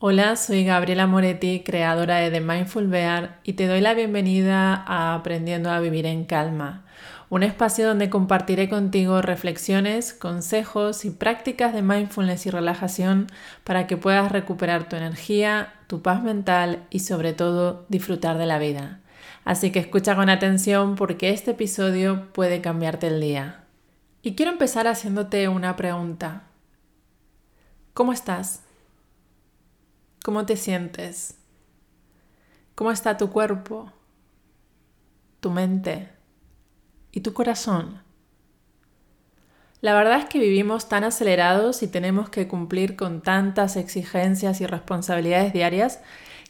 Hola, soy Gabriela Moretti, creadora de The Mindful Bear, y te doy la bienvenida a Aprendiendo a Vivir en Calma, un espacio donde compartiré contigo reflexiones, consejos y prácticas de mindfulness y relajación para que puedas recuperar tu energía, tu paz mental y sobre todo disfrutar de la vida. Así que escucha con atención porque este episodio puede cambiarte el día. Y quiero empezar haciéndote una pregunta. ¿Cómo estás? ¿Cómo te sientes? ¿Cómo está tu cuerpo, tu mente y tu corazón? La verdad es que vivimos tan acelerados y tenemos que cumplir con tantas exigencias y responsabilidades diarias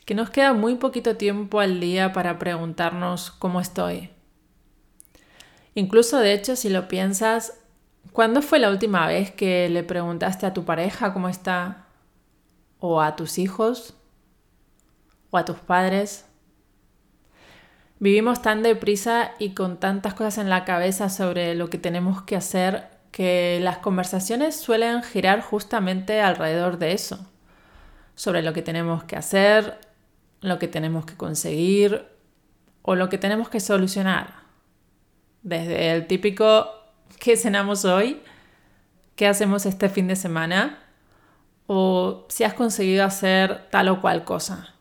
que nos queda muy poquito tiempo al día para preguntarnos cómo estoy. Incluso de hecho, si lo piensas, ¿cuándo fue la última vez que le preguntaste a tu pareja cómo está? O a tus hijos o a tus padres. Vivimos tan deprisa y con tantas cosas en la cabeza sobre lo que tenemos que hacer que las conversaciones suelen girar justamente alrededor de eso, sobre lo que tenemos que hacer, lo que tenemos que conseguir o lo que tenemos que solucionar. Desde el típico ¿qué cenamos hoy? ¿Qué hacemos este fin de semana? O si has conseguido hacer tal o cual cosa.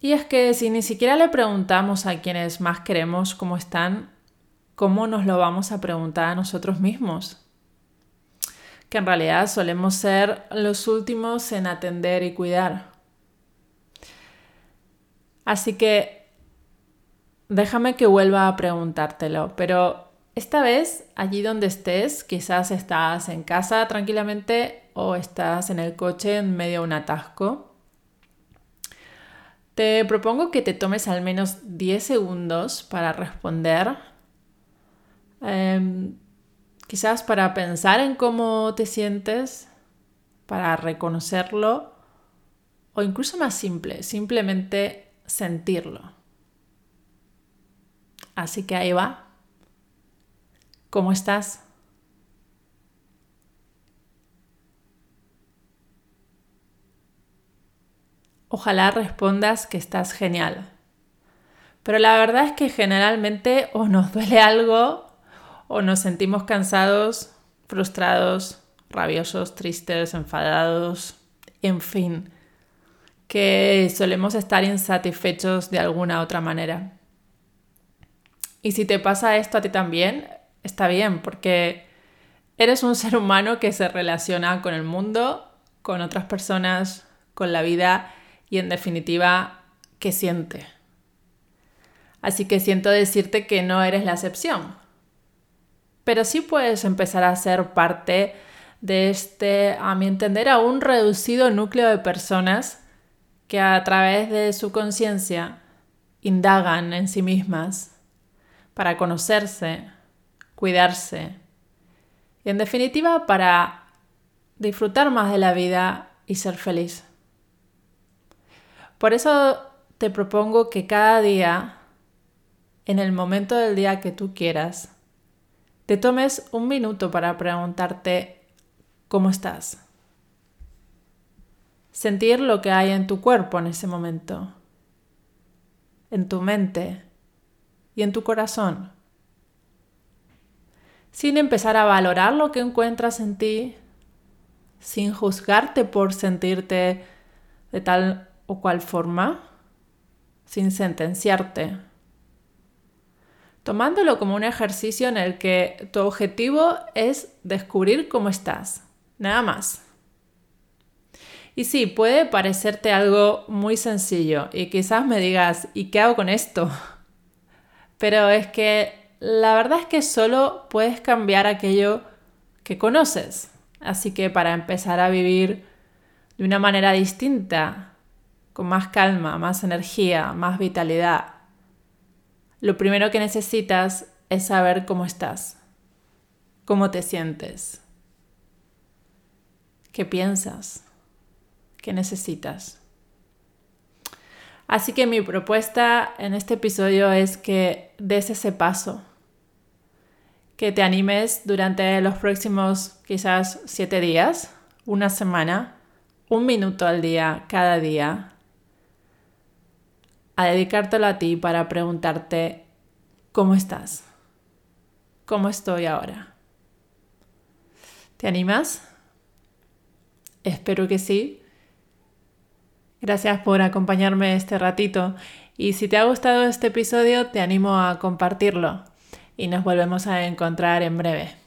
Y es que si ni siquiera le preguntamos a quienes más queremos cómo están, ¿cómo nos lo vamos a preguntar a nosotros mismos? Que en realidad solemos ser los últimos en atender y cuidar. Así que déjame que vuelva a preguntártelo, pero esta vez, allí donde estés, quizás estás en casa tranquilamente o estás en el coche en medio de un atasco. Te propongo que te tomes al menos 10 segundos para responder. Em, quizás para pensar en cómo te sientes, para reconocerlo o incluso más simple, simplemente sentirlo. Así que ahí va. ¿Cómo estás? Ojalá respondas que estás genial. Pero la verdad es que generalmente o nos duele algo o nos sentimos cansados, frustrados, rabiosos, tristes, enfadados, en fin, que solemos estar insatisfechos de alguna otra manera. Y si te pasa esto a ti también, está bien, porque eres un ser humano que se relaciona con el mundo, con otras personas, con la vida y en definitiva que siente. Así que siento decirte que no eres la excepción. Pero sí puedes empezar a ser parte de este, a mi entender, a un reducido núcleo de personas que a través de su conciencia indagan en sí mismas para conocerse, cuidarse y en definitiva para disfrutar más de la vida y ser feliz. Por eso te propongo que cada día, en el momento del día que tú quieras, te tomes un minuto para preguntarte cómo estás. Sentir lo que hay en tu cuerpo en ese momento, en tu mente y en tu corazón sin empezar a valorar lo que encuentras en ti, sin juzgarte por sentirte de tal o cual forma, sin sentenciarte, tomándolo como un ejercicio en el que tu objetivo es descubrir cómo estás, nada más. Y sí, puede parecerte algo muy sencillo y quizás me digas, ¿y qué hago con esto? Pero es que la verdad es que solo puedes cambiar aquello que conoces. Así que para empezar a vivir de una manera distinta, con más calma, más energía, más vitalidad, lo primero que necesitas es saber cómo estás, cómo te sientes, qué piensas, qué necesitas. Así que mi propuesta en este episodio es que des ese paso que te animes durante los próximos quizás siete días, una semana, un minuto al día, cada día, a dedicártelo a ti para preguntarte, ¿cómo estás? ¿Cómo estoy ahora? ¿Te animas? Espero que sí. Gracias por acompañarme este ratito y si te ha gustado este episodio te animo a compartirlo y nos volvemos a encontrar en breve.